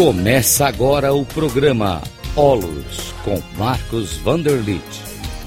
Começa agora o programa Olos com Marcos Vanderlit.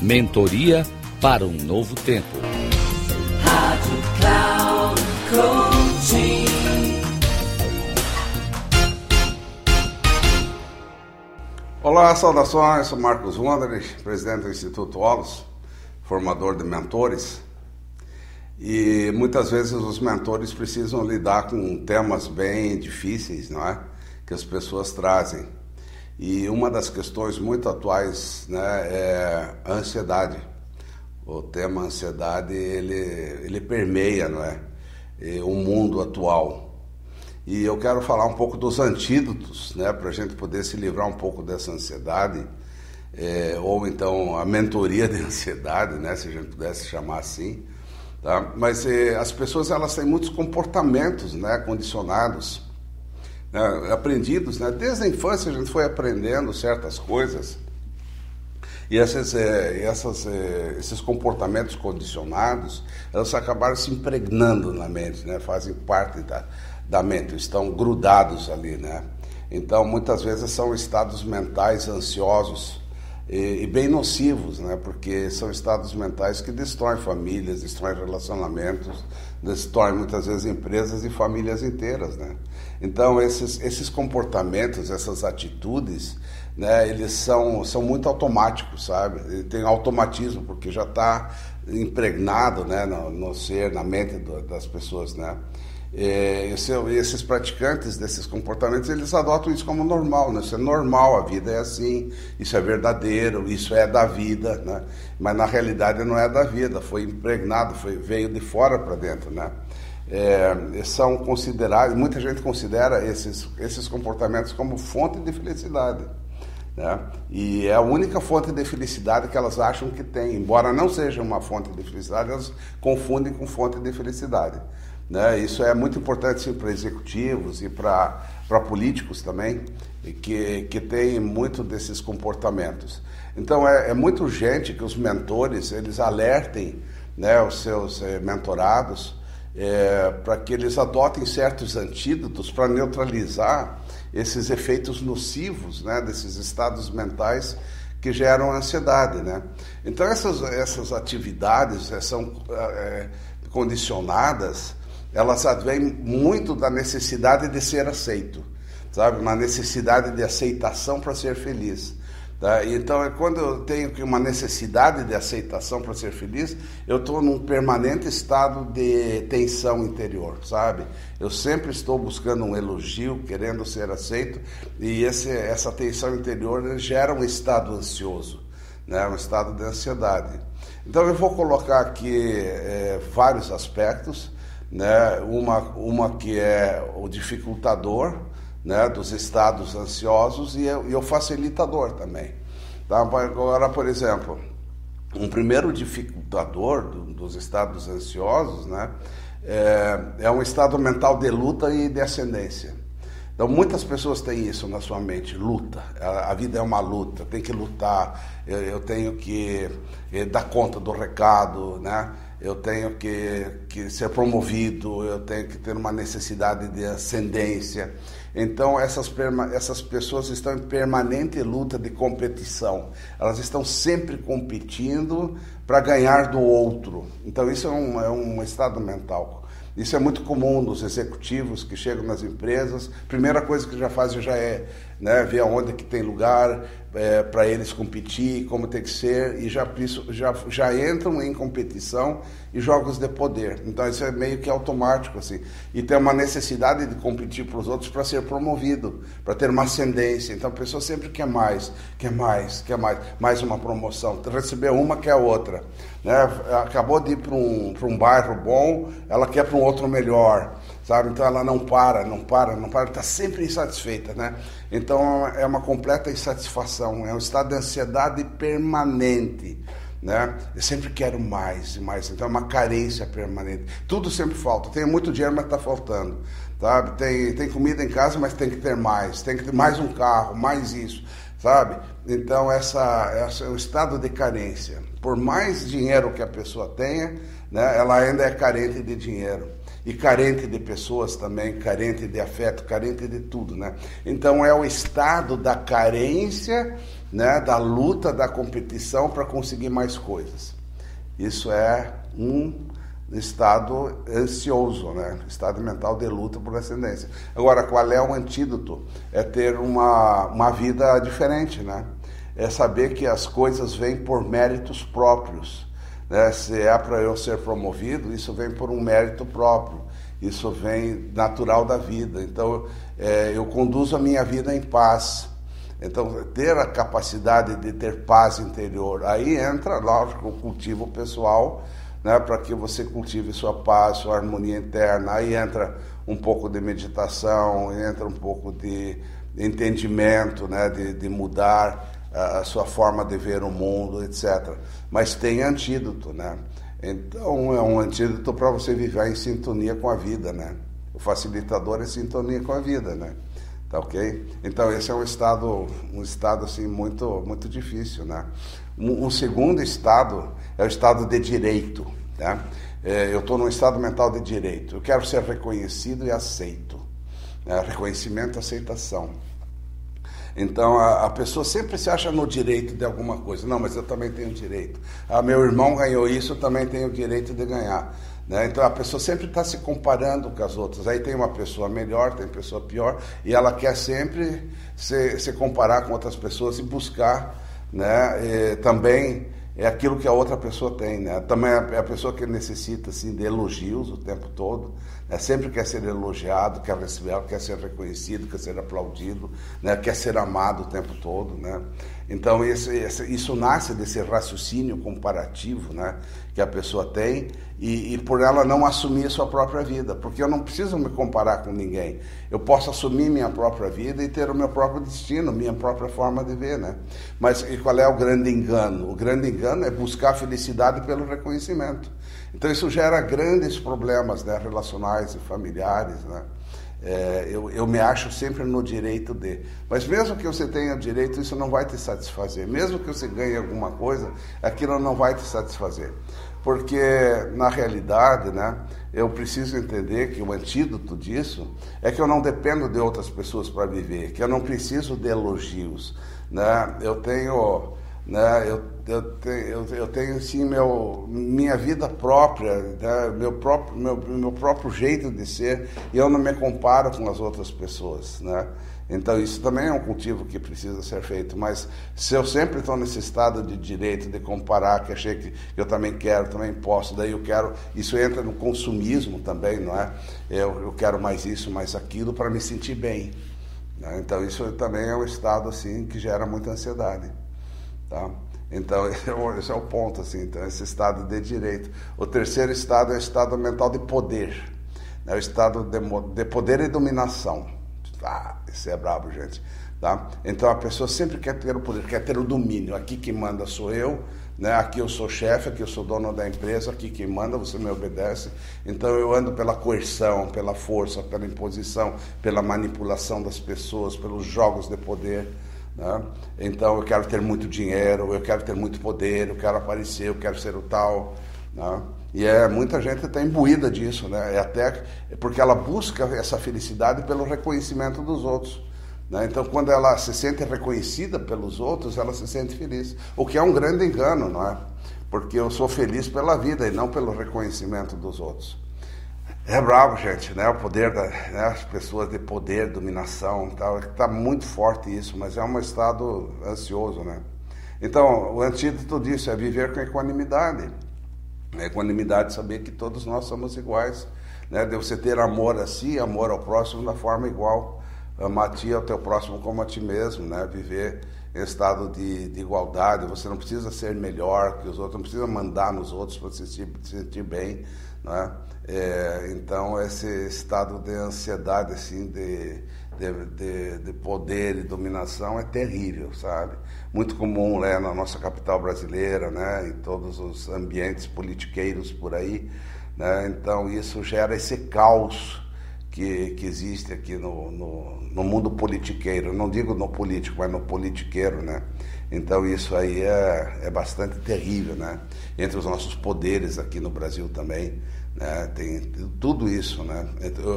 Mentoria para um novo tempo. Rádio Cloud Coaching. Olá, saudações. Sou Marcos Vanderlit, presidente do Instituto Olos, formador de mentores. E muitas vezes os mentores precisam lidar com temas bem difíceis, não é? Que as pessoas trazem. E uma das questões muito atuais né, é a ansiedade. O tema ansiedade ele, ele permeia não é? o mundo atual. E eu quero falar um pouco dos antídotos, né, para a gente poder se livrar um pouco dessa ansiedade, é, ou então a mentoria de ansiedade, né, se a gente pudesse chamar assim. Tá? Mas é, as pessoas elas têm muitos comportamentos né, condicionados né, aprendidos, né? Desde a infância a gente foi aprendendo certas coisas e esses, é, essas, é, esses comportamentos condicionados, elas acabaram se impregnando na mente, né? Fazem parte da, da mente, estão grudados ali, né? Então, muitas vezes são estados mentais ansiosos e, e, bem nocivos, né? Porque são estados mentais que destroem famílias, destroem relacionamentos, destroem muitas vezes empresas e famílias inteiras, né? Então, esses, esses comportamentos, essas atitudes, né, eles são, são muito automáticos, sabe? Tem automatismo, porque já está impregnado né, no, no, ser, na mente do, das pessoas, né? Esse, esses praticantes desses comportamentos, eles adotam isso como normal, né? Isso é normal, a vida é assim, isso é verdadeiro, isso é da vida, né? Mas na realidade não é da vida, foi impregnado, foi, veio de fora para dentro, né? é, são considerados, muita gente considera esses, esses comportamentos como fonte de felicidade. Né? E é a única fonte de felicidade que elas acham que tem. Embora não seja uma fonte de felicidade, elas confundem com fonte de felicidade. Né? Isso é muito importante para executivos e para políticos também, que, que têm muito desses comportamentos. Então é, é muito urgente que os mentores eles alertem né, os seus eh, mentorados é, para que eles adotem certos antídotos para neutralizar esses efeitos nocivos né, desses estados mentais que geram ansiedade. Né? Então, essas, essas atividades é, são é, condicionadas, elas advêm muito da necessidade de ser aceito, sabe? Uma necessidade de aceitação para ser feliz. Tá? Então, é quando eu tenho uma necessidade de aceitação para ser feliz, eu estou num permanente estado de tensão interior, sabe? Eu sempre estou buscando um elogio, querendo ser aceito, e esse, essa tensão interior gera um estado ansioso, né? um estado de ansiedade. Então, eu vou colocar aqui é, vários aspectos, né? uma, uma que é o dificultador, né, dos estados ansiosos e, e o facilitador também. Tá? Agora, por exemplo, um primeiro dificultador do, dos estados ansiosos né, é, é um estado mental de luta e de ascendência. Então, muitas pessoas têm isso na sua mente, luta. A, vida é uma luta, tem que lutar, eu, eu tenho que eh, dar conta do recado, né? Eu tenho que, que ser promovido, eu tenho que ter uma necessidade de ascendência. Então, essas, essas pessoas estão em permanente luta de competição. Elas estão sempre competindo para ganhar do outro. Então, isso é um, é um estado mental. Isso é muito comum nos executivos que chegam nas empresas. Primeira coisa que já fazem já é né, ver aonde que tem lugar é, para eles competir, como tem que ser, e já, já, já entram em competição e jogos de poder. Então isso é meio que automático assim. E tem uma necessidade de competir para os outros para ser promovido, para ter uma ascendência. Então a pessoa sempre quer mais, quer mais, quer mais, mais uma promoção. Receber uma quer outra. Né? Acabou de ir para um, um bairro bom, ela quer para um outro melhor sabe? Então ela não para, não para, não para, está sempre insatisfeita, né? Então é uma completa insatisfação, é um estado de ansiedade permanente. Né? Eu sempre quero mais e mais, então é uma carência permanente. Tudo sempre falta. Tem muito dinheiro, mas está faltando. Sabe? Tem, tem comida em casa, mas tem que ter mais. Tem que ter mais um carro, mais isso. Sabe? Então, essa, essa é o estado de carência. Por mais dinheiro que a pessoa tenha, né, ela ainda é carente de dinheiro. E carente de pessoas também, carente de afeto, carente de tudo, né? Então é o estado da carência, né, da luta, da competição para conseguir mais coisas. Isso é um estado ansioso, né? estado mental de luta por ascendência. Agora, qual é o antídoto? É ter uma, uma vida diferente, né? É saber que as coisas vêm por méritos próprios. Né? Se é para eu ser promovido, isso vem por um mérito próprio. Isso vem natural da vida. Então, é, eu conduzo a minha vida em paz. Então, ter a capacidade de ter paz interior. Aí entra, lógico, o cultivo pessoal, né, para que você cultive sua paz, sua harmonia interna. Aí entra um pouco de meditação, entra um pouco de entendimento, né, de, de mudar a, sua forma de ver o mundo, etc. Mas tem antídoto, né? Então é um antídoto para você viver em sintonia com a vida, né? O facilitador é sintonia com a vida, né? Tá ok? Então esse é um estado, um estado assim muito, muito difícil, né? Um segundo estado é o estado de direito, né? É, eu estou num estado mental de direito. Eu quero ser reconhecido e aceito. Né? Reconhecimento, aceitação. Então a, a, pessoa sempre se acha no direito de alguma coisa. Não, mas eu também tenho direito. Ah, meu irmão ganhou isso, eu também tenho o direito de ganhar. Né? Então a pessoa sempre está se comparando com as outras. Aí tem uma pessoa melhor, tem pessoa pior, e ela quer sempre se, se comparar com outras pessoas e buscar né, e, também é aquilo que a outra pessoa tem, né? Também é a pessoa que necessita assim de elogios o tempo todo, né? Sempre quer ser elogiado, quer receber, quer ser reconhecido, quer ser aplaudido, né? Quer ser amado o tempo todo, né? Então isso nasce desse raciocínio comparativo, né? Que a pessoa tem e, e por ela não assumir a sua própria vida, porque eu não preciso me comparar com ninguém. Eu posso assumir minha própria vida e ter o meu próprio destino, minha própria forma de ver, né? Mas qual é o grande engano? O grande engano é buscar a felicidade pelo reconhecimento. Então isso gera grandes problemas né, relacionais e familiares, né? É, eu, eu me acho sempre no direito de. Mas mesmo que você tenha direito, isso não vai te satisfazer. Mesmo que você ganhe alguma coisa, aquilo não vai te satisfazer porque na realidade, né, eu preciso entender que o antídoto disso é que eu não dependo de outras pessoas para viver, que eu não preciso de elogios, né? Eu tenho, né, eu, eu tenho, eu, tenho sim meu, minha vida própria, né, meu próprio meu, meu próprio jeito de ser, e eu não me comparo com as outras pessoas, né? Então, isso também é um cultivo que precisa ser feito. Mas se eu sempre estou nesse estado de direito, de comparar, que achei que eu também quero, também posso, daí eu quero. Isso entra no consumismo também, não é? Eu, eu quero mais isso, mais aquilo, para me sentir bem. Né? Então, isso também é um estado assim que gera muita ansiedade. Tá? Então, esse é, o, esse é o ponto, assim, então, esse estado de direito. O terceiro estado é o estado mental de poder, é o estado de, de poder e dominação. Ah, isso é brabo, gente. Tá? Então a pessoa sempre quer ter o poder, quer ter o domínio. Aqui quem manda sou eu, né? aqui eu sou chefe, aqui eu sou dono da empresa, aqui quem manda, você me obedece. Então eu ando pela coerção, pela força, pela imposição, pela manipulação das pessoas, pelos jogos de poder. Né? Então eu quero ter muito dinheiro, eu quero ter muito poder, eu quero aparecer, eu quero ser o tal. Né? E é, muita gente está imbuída disso, né? É até porque ela busca essa felicidade pelo reconhecimento dos outros. Né? Então, quando ela se sente reconhecida pelos outros, ela se sente feliz. O que é um grande engano, não é? Porque eu sou feliz pela vida e não pelo reconhecimento dos outros. É bravo, gente, né? O poder das né? pessoas de poder, dominação, tal, está muito forte isso, mas é um estado ansioso, né? Então, o antídoto disso é viver com equanimidade equanimidade, saber que todos nós somos iguais. Né? De você ter amor a si, amor ao próximo da forma igual. Amar a ti ao teu próximo como a ti mesmo, né? Viver em estado de, de igualdade. Você não precisa ser melhor que os outros, não precisa mandar nos outros para se sentir bem, né? É, então, esse estado de ansiedade, assim, de, de, de, de, poder e dominação é terrível, sabe? Muito comum né, na nossa capital brasileira, né, em todos os ambientes politiqueiros por aí. Né? Então isso gera esse caos que, que existe aqui no, no, no mundo politiqueiro. Não digo no político, mas no politiqueiro, né? Então isso aí é, é bastante terrível, né? Entre os nossos poderes aqui no Brasil também, né? Tem tudo isso, né?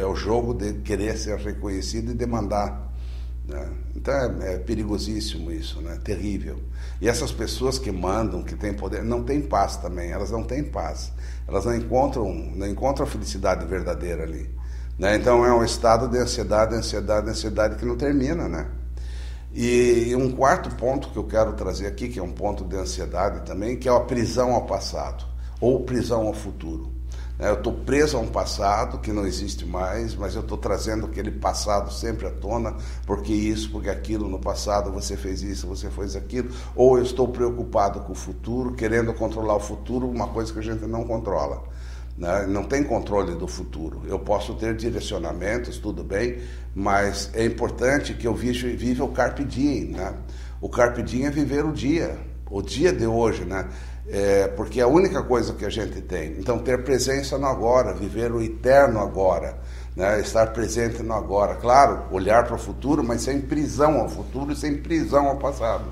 É o jogo de querer ser reconhecido e demandar. Né? Então é, é, perigosíssimo isso, né? Terrível. E essas pessoas que mandam, que têm poder, não têm paz também. Elas não têm paz. Elas não encontram, não encontram a felicidade verdadeira ali. Né? Então é um estado de ansiedade, ansiedade, ansiedade que não termina, né? E um quarto ponto que eu quero trazer aqui, que é um ponto de ansiedade também, que é a prisão ao passado ou prisão ao futuro. Né? Eu estou preso a um passado que não existe mais, mas eu estou trazendo aquele passado sempre à tona, porque isso, porque aquilo no passado você fez isso, você fez aquilo, ou eu estou preocupado com o futuro, querendo controlar o futuro, uma coisa que a gente não controla. Né? Não tem controle do futuro. Eu posso ter direcionamentos, tudo bem, mas é importante que eu viva o carpe diem. Né? O carpe diem é viver o dia, o dia de hoje, né? É, porque é a única coisa que a gente tem. Então, ter presença no agora, viver o eterno agora, né? estar presente no agora. Claro, olhar para o futuro, mas sem prisão ao futuro e sem prisão ao passado.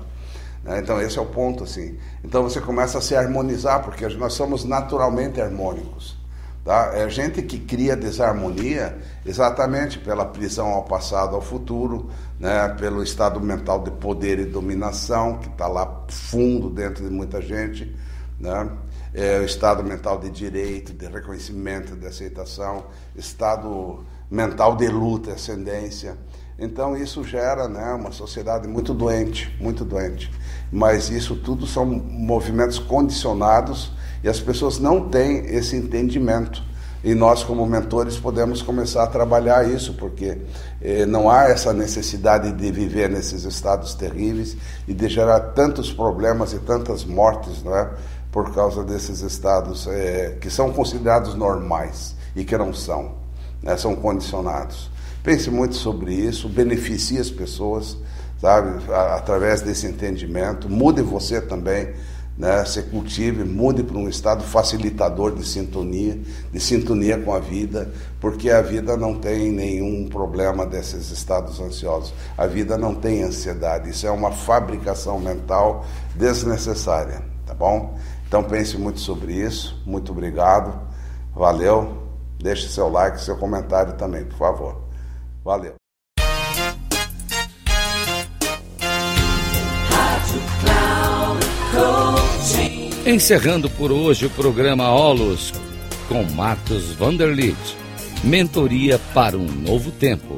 Né? Então, esse é o ponto, assim. Então, você começa a se harmonizar, porque nós somos naturalmente harmônicos. Tá? É gente que cria desarmonia exatamente pela prisão ao passado, ao futuro, né? pelo estado mental de poder e dominação, que está lá fundo dentro de muita gente, né? é o estado mental de direito, de reconhecimento, de aceitação, estado mental de luta, ascendência. Então isso gera né, uma sociedade muito doente, muito doente. Mas isso tudo são movimentos condicionados e as pessoas não têm esse entendimento. E nós, como mentores, podemos começar a trabalhar isso, porque eh, não há essa necessidade de viver nesses estados terríveis e de gerar tantos problemas e tantas mortes, não é? Por causa desses estados eh, que são considerados normais e que não são, né? são condicionados. Pense muito sobre isso, beneficie as pessoas, sabe, através desse entendimento. Mude você também né, se cultive, mude para um estado facilitador de sintonia, de sintonia com a vida, porque a vida não tem nenhum problema desses estados ansiosos. A vida não tem ansiedade, isso é uma fabricação mental desnecessária, tá bom? Então pense muito sobre isso. Muito obrigado. Valeu. Deixe seu like, seu comentário também, por favor. Valeu. Encerrando por hoje o programa Olos com Marcos Vanderlit. Mentoria para um novo tempo.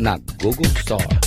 na Google Store.